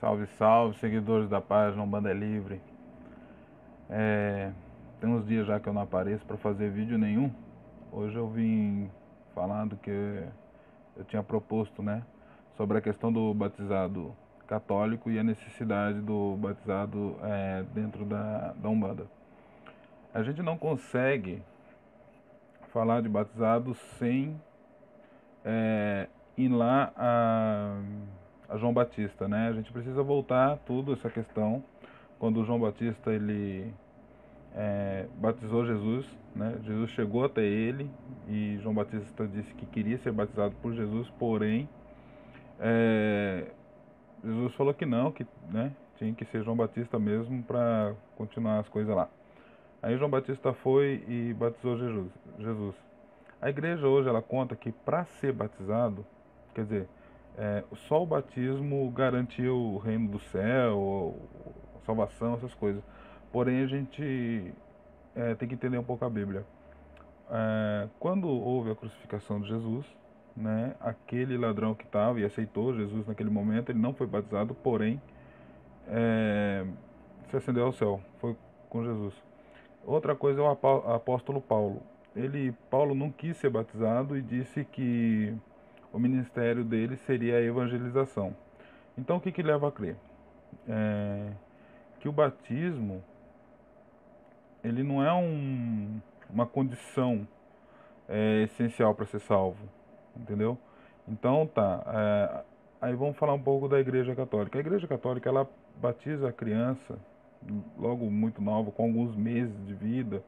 Salve, salve, seguidores da página Umbanda é Livre. É, tem uns dias já que eu não apareço para fazer vídeo nenhum. Hoje eu vim falando que eu tinha proposto, né, sobre a questão do batizado católico e a necessidade do batizado é, dentro da, da Umbanda. A gente não consegue falar de batizado sem é, ir lá a a João Batista, né? A gente precisa voltar tudo essa questão quando João Batista ele é, batizou Jesus, né? Jesus chegou até ele e João Batista disse que queria ser batizado por Jesus, porém é, Jesus falou que não, que né, tinha que ser João Batista mesmo para continuar as coisas lá. Aí João Batista foi e batizou Jesus. Jesus. A igreja hoje ela conta que para ser batizado, quer dizer, é, só o batismo garantiu o reino do céu, salvação, essas coisas. Porém, a gente é, tem que entender um pouco a Bíblia. É, quando houve a crucificação de Jesus, né, aquele ladrão que estava e aceitou Jesus naquele momento, ele não foi batizado, porém é, se acendeu ao céu, foi com Jesus. Outra coisa é o apóstolo Paulo. Ele, Paulo não quis ser batizado e disse que o ministério dele seria a evangelização. Então, o que, que leva a crer? É, que o batismo ele não é um, uma condição é, essencial para ser salvo, entendeu? Então, tá. É, aí vamos falar um pouco da Igreja Católica. A Igreja Católica ela batiza a criança logo muito nova, com alguns meses de vida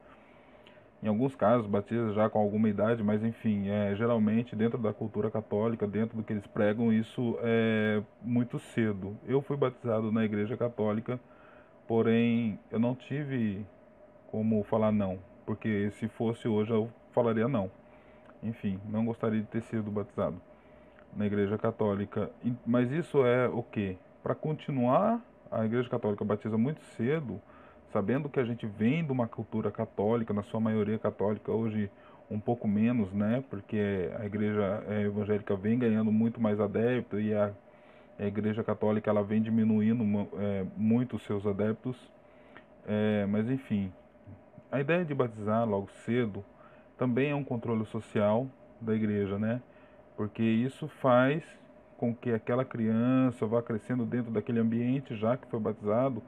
em alguns casos batiza já com alguma idade, mas enfim, é, geralmente dentro da cultura católica, dentro do que eles pregam, isso é muito cedo. Eu fui batizado na igreja católica, porém eu não tive como falar não, porque se fosse hoje eu falaria não. Enfim, não gostaria de ter sido batizado na igreja católica. Mas isso é o que? Para continuar, a igreja católica batiza muito cedo sabendo que a gente vem de uma cultura católica, na sua maioria católica, hoje um pouco menos, né? Porque a igreja é, evangélica vem ganhando muito mais adeptos e a, a igreja católica ela vem diminuindo é, muito os seus adeptos. É, mas enfim, a ideia de batizar logo cedo também é um controle social da igreja, né? Porque isso faz com que aquela criança vá crescendo dentro daquele ambiente já que foi batizado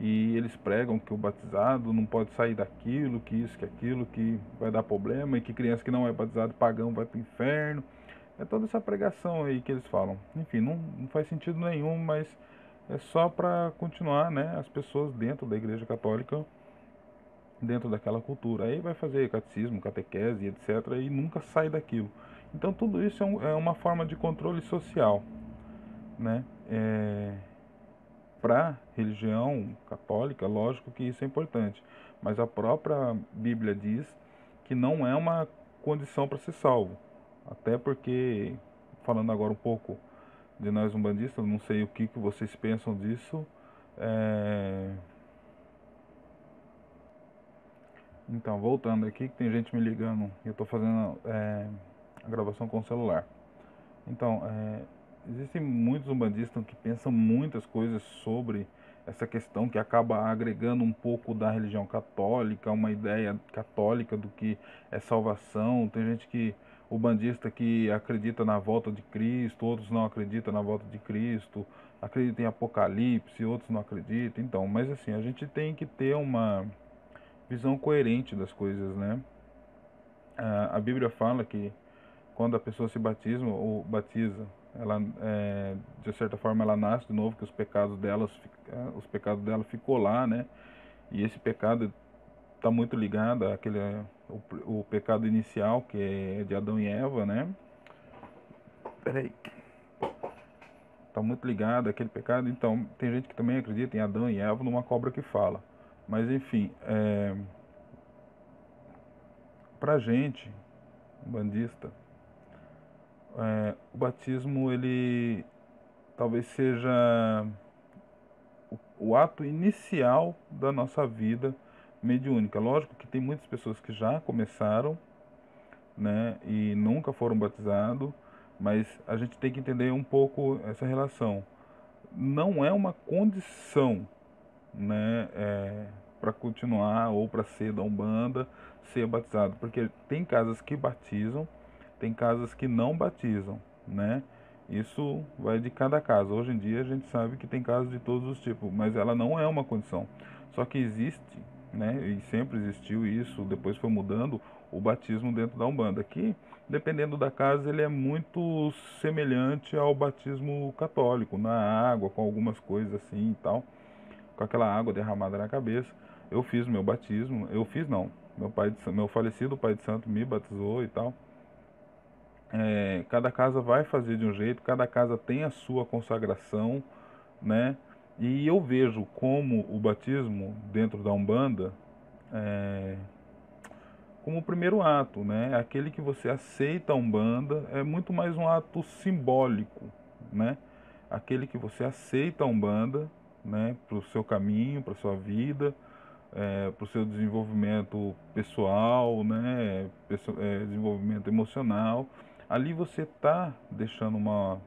e eles pregam que o batizado não pode sair daquilo, que isso, que aquilo, que vai dar problema, e que criança que não é batizado pagão vai para o inferno. É toda essa pregação aí que eles falam. Enfim, não, não faz sentido nenhum, mas é só para continuar né, as pessoas dentro da igreja católica, dentro daquela cultura. Aí vai fazer catecismo, catequese, etc. e nunca sai daquilo. Então tudo isso é, um, é uma forma de controle social. Né? É, para religião católica, lógico que isso é importante, mas a própria Bíblia diz que não é uma condição para ser salvo. Até porque, falando agora um pouco de nós umbandistas, não sei o que, que vocês pensam disso. É... Então, voltando aqui, que tem gente me ligando, eu estou fazendo é, a gravação com o celular. Então, é, existem muitos umbandistas que pensam muitas coisas sobre essa questão que acaba agregando um pouco da religião católica, uma ideia católica do que é salvação. Tem gente que o bandista que acredita na volta de Cristo, outros não acreditam na volta de Cristo, acreditam em Apocalipse, outros não acreditam. Então, mas assim, a gente tem que ter uma visão coerente das coisas, né? A Bíblia fala que quando a pessoa se batiza ou batiza ela é, de certa forma ela nasce de novo que os pecados delas é, os pecados dela ficou lá né? E esse pecado está muito ligado àquele o, o pecado inicial que é de Adão e Eva né? Peraí. Está muito ligado àquele pecado. Então tem gente que também acredita em Adão e Eva numa cobra que fala. Mas enfim é, para gente bandista é, o batismo ele talvez seja o, o, ato inicial da nossa vida mediúnica. Lógico que tem muitas pessoas que já começaram, né, e nunca foram batizados, mas a gente tem que entender um pouco essa relação. não é uma condição, né, é, para continuar ou para ser da Umbanda, ser batizado, porque tem casas que batizam, tem casas que não batizam, né? Isso vai de cada casa. Hoje em dia a gente sabe que tem casos de todos os tipos, mas ela não é uma condição. Só que existe, né? E sempre existiu isso, depois foi mudando o batismo dentro da Umbanda. Que, dependendo da casa, ele é muito semelhante ao batismo católico, na água, com algumas coisas assim e tal, com aquela água derramada na cabeça. Eu fiz meu batismo, eu fiz não, meu pai, de, meu falecido pai de santo me batizou e tal. É, cada casa vai fazer de um jeito, cada casa tem a sua consagração, né? E eu vejo como o batismo dentro da Umbanda é, como o primeiro ato, né? Aquele que você aceita a Umbanda é muito mais um ato simbólico, né? Aquele que você aceita a Umbanda, né? Para o seu caminho, para sua vida, é, para o seu desenvolvimento pessoal, né? é, desenvolvimento emocional ali você está deixando uma,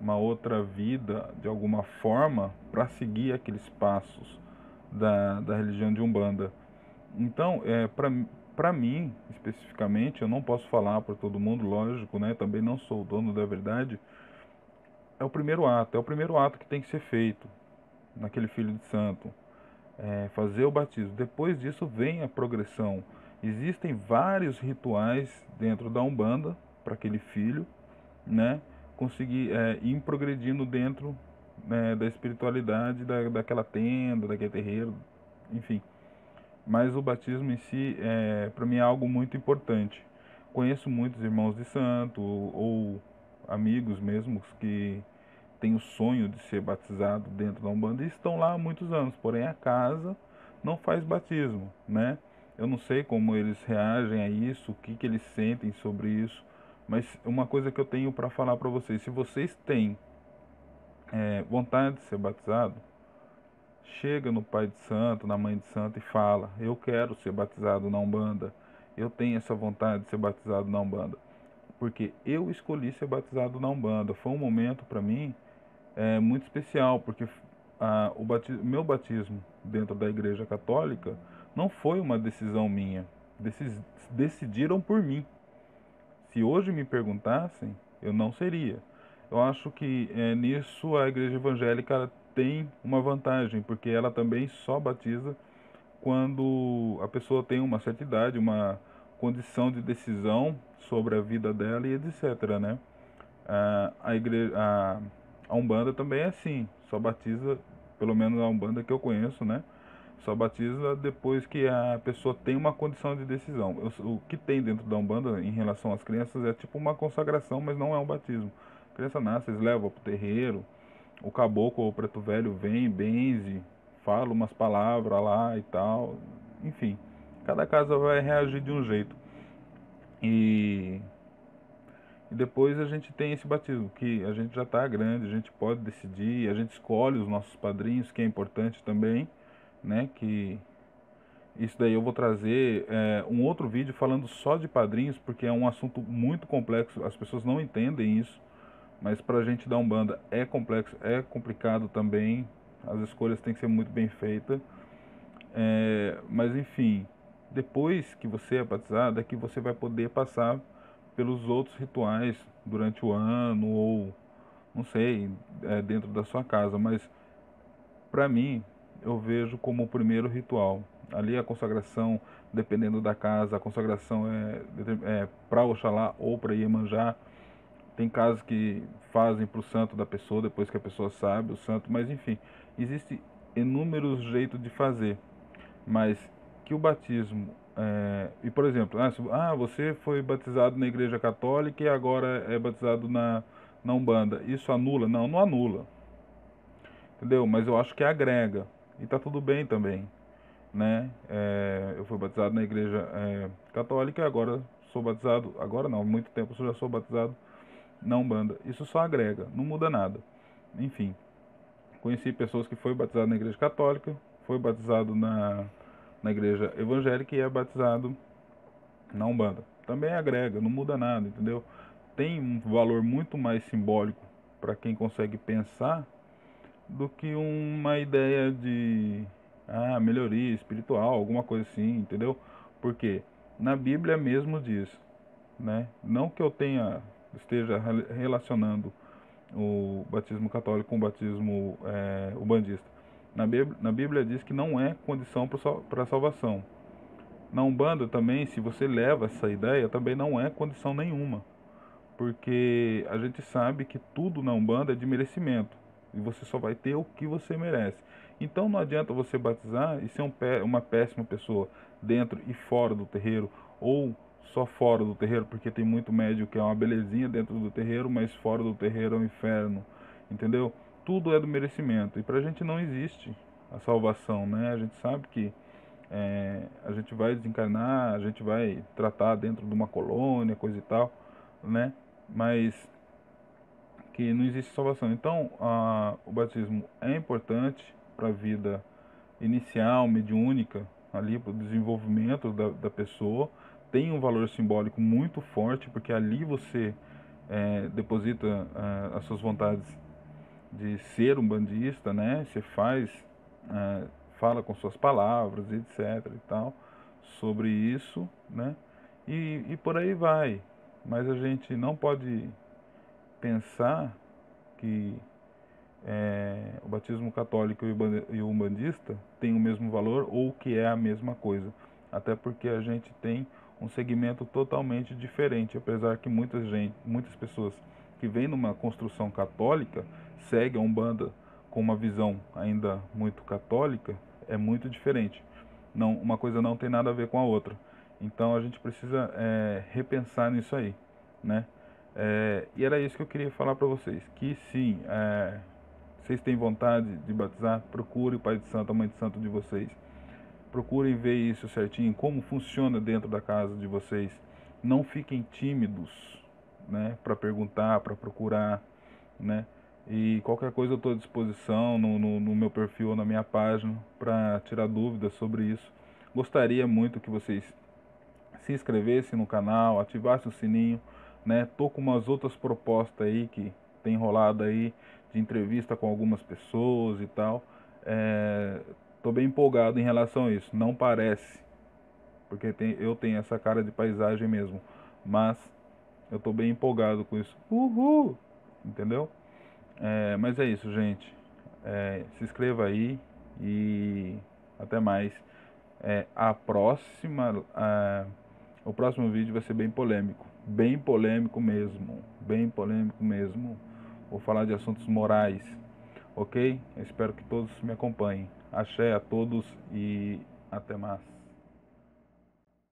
uma outra vida de alguma forma para seguir aqueles passos da, da religião de Umbanda. Então, é, para mim, especificamente, eu não posso falar para todo mundo, lógico, né? Também não sou o dono da verdade. É o primeiro ato, é o primeiro ato que tem que ser feito naquele filho de santo. É fazer o batismo. Depois disso vem a progressão. Existem vários rituais dentro da Umbanda para aquele filho, né? Conseguir é, ir progredindo dentro né, da espiritualidade da, daquela tenda, daquele terreiro, enfim. Mas o batismo em si, é, para mim, é algo muito importante. Conheço muitos irmãos de santo ou, ou amigos mesmo que têm o sonho de ser batizado dentro da Umbanda e estão lá há muitos anos, porém a casa não faz batismo, né? Eu não sei como eles reagem a isso, o que, que eles sentem sobre isso, mas uma coisa que eu tenho para falar para vocês: se vocês têm é, vontade de ser batizado, chega no Pai de Santo, na Mãe de Santo e fala: Eu quero ser batizado na Umbanda. Eu tenho essa vontade de ser batizado na Umbanda. Porque eu escolhi ser batizado na Umbanda. Foi um momento para mim é, muito especial, porque a, o batismo, meu batismo dentro da Igreja Católica não foi uma decisão minha. Decis, decidiram por mim. Se hoje me perguntassem, eu não seria. Eu acho que é, nisso a igreja evangélica tem uma vantagem, porque ela também só batiza quando a pessoa tem uma certa idade, uma condição de decisão sobre a vida dela e etc. Né? A, a, igreja, a, a Umbanda também é assim, só batiza, pelo menos a Umbanda que eu conheço, né? Só batiza depois que a pessoa tem uma condição de decisão. O que tem dentro da Umbanda em relação às crianças é tipo uma consagração, mas não é um batismo. A criança nasce, eles levam para o terreiro, o caboclo ou o preto velho vem, benze, fala umas palavras lá e tal. Enfim, cada casa vai reagir de um jeito. E, e depois a gente tem esse batismo, que a gente já está grande, a gente pode decidir, a gente escolhe os nossos padrinhos, que é importante também né? Que isso daí eu vou trazer é, um outro vídeo falando só de padrinhos, porque é um assunto muito complexo, as pessoas não entendem isso, mas para a gente dar um banda é complexo, é complicado também, as escolhas têm que ser muito bem feitas, é, mas enfim, depois que você é batizado, é que você vai poder passar pelos outros rituais durante o ano ou não sei, é, dentro da sua casa, mas para mim eu vejo como o primeiro ritual. Ali a consagração, dependendo da casa, a consagração é, é para Oxalá ou para Iemanjá. Tem casos que fazem para o santo da pessoa, depois que a pessoa sabe o santo, mas enfim, existe inúmeros jeitos de fazer. Mas que o batismo, é, e por exemplo, ah, ah, você foi batizado na igreja católica e agora é batizado na, na Umbanda, isso anula? Não, não anula. Entendeu? Mas eu acho que agrega e está tudo bem também, né? É, eu fui batizado na igreja é, católica e agora sou batizado, agora não, há muito tempo eu já sou batizado na Umbanda. Isso só agrega, não muda nada. Enfim, conheci pessoas que foi batizado na igreja católica, foi batizado na, na igreja evangélica e é batizado na Umbanda. Também agrega, não muda nada, entendeu? Tem um valor muito mais simbólico para quem consegue pensar do que uma ideia de ah, melhoria espiritual, alguma coisa assim, entendeu? Porque na Bíblia mesmo diz, né? Não que eu tenha esteja relacionando o batismo católico com o batismo é. Na Bíblia, na Bíblia diz que não é condição para salvação. Na Umbanda também, se você leva essa ideia, também não é condição nenhuma. Porque a gente sabe que tudo na Umbanda é de merecimento. E você só vai ter o que você merece. Então não adianta você batizar e ser um uma péssima pessoa dentro e fora do terreiro, ou só fora do terreiro, porque tem muito médio que é uma belezinha dentro do terreiro, mas fora do terreiro é um inferno, entendeu? Tudo é do merecimento. E para a gente não existe a salvação, né? A gente sabe que é, a gente vai desencarnar, a gente vai tratar dentro de uma colônia, coisa e tal, né? Mas que não existe salvação. Então, a, o batismo é importante para a vida inicial, mediúnica, ali para o desenvolvimento da, da pessoa, tem um valor simbólico muito forte, porque ali você é, deposita é, as suas vontades de ser um bandista, né? Você faz, é, fala com suas palavras, etc. e tal, sobre isso, né? E, e por aí vai. Mas a gente não pode pensar que é, o batismo católico e o umbandista têm o mesmo valor ou que é a mesma coisa. Até porque a gente tem um segmento totalmente diferente, apesar que muita gente, muitas pessoas que vêm numa construção católica seguem a Umbanda com uma visão ainda muito católica, é muito diferente. Não, uma coisa não tem nada a ver com a outra. Então a gente precisa é, repensar nisso aí, né? É, e era isso que eu queria falar para vocês, que sim, é, vocês têm vontade de batizar, procure o Pai de Santo, a Mãe de Santo de vocês. Procurem ver isso certinho, como funciona dentro da casa de vocês. Não fiquem tímidos, né, para perguntar, para procurar, né? E qualquer coisa eu estou à disposição no, no, no, meu perfil ou na minha página para tirar dúvidas sobre isso. Gostaria muito que vocês se inscrevessem no canal, ativassem o sininho né? Tô com umas outras propostas aí que tem rolado aí de entrevista com algumas pessoas e tal. É, tô bem empolgado em relação a isso. Não parece, porque tem, eu tenho essa cara de paisagem mesmo, mas eu tô bem empolgado com isso. Uhul! Entendeu? É, mas é isso, gente. É, se inscreva aí e até mais. É, a próxima, a, o próximo vídeo vai ser bem polêmico bem polêmico mesmo, bem polêmico mesmo. Vou falar de assuntos morais, ok? Eu espero que todos me acompanhem. Axé a todos e até mais.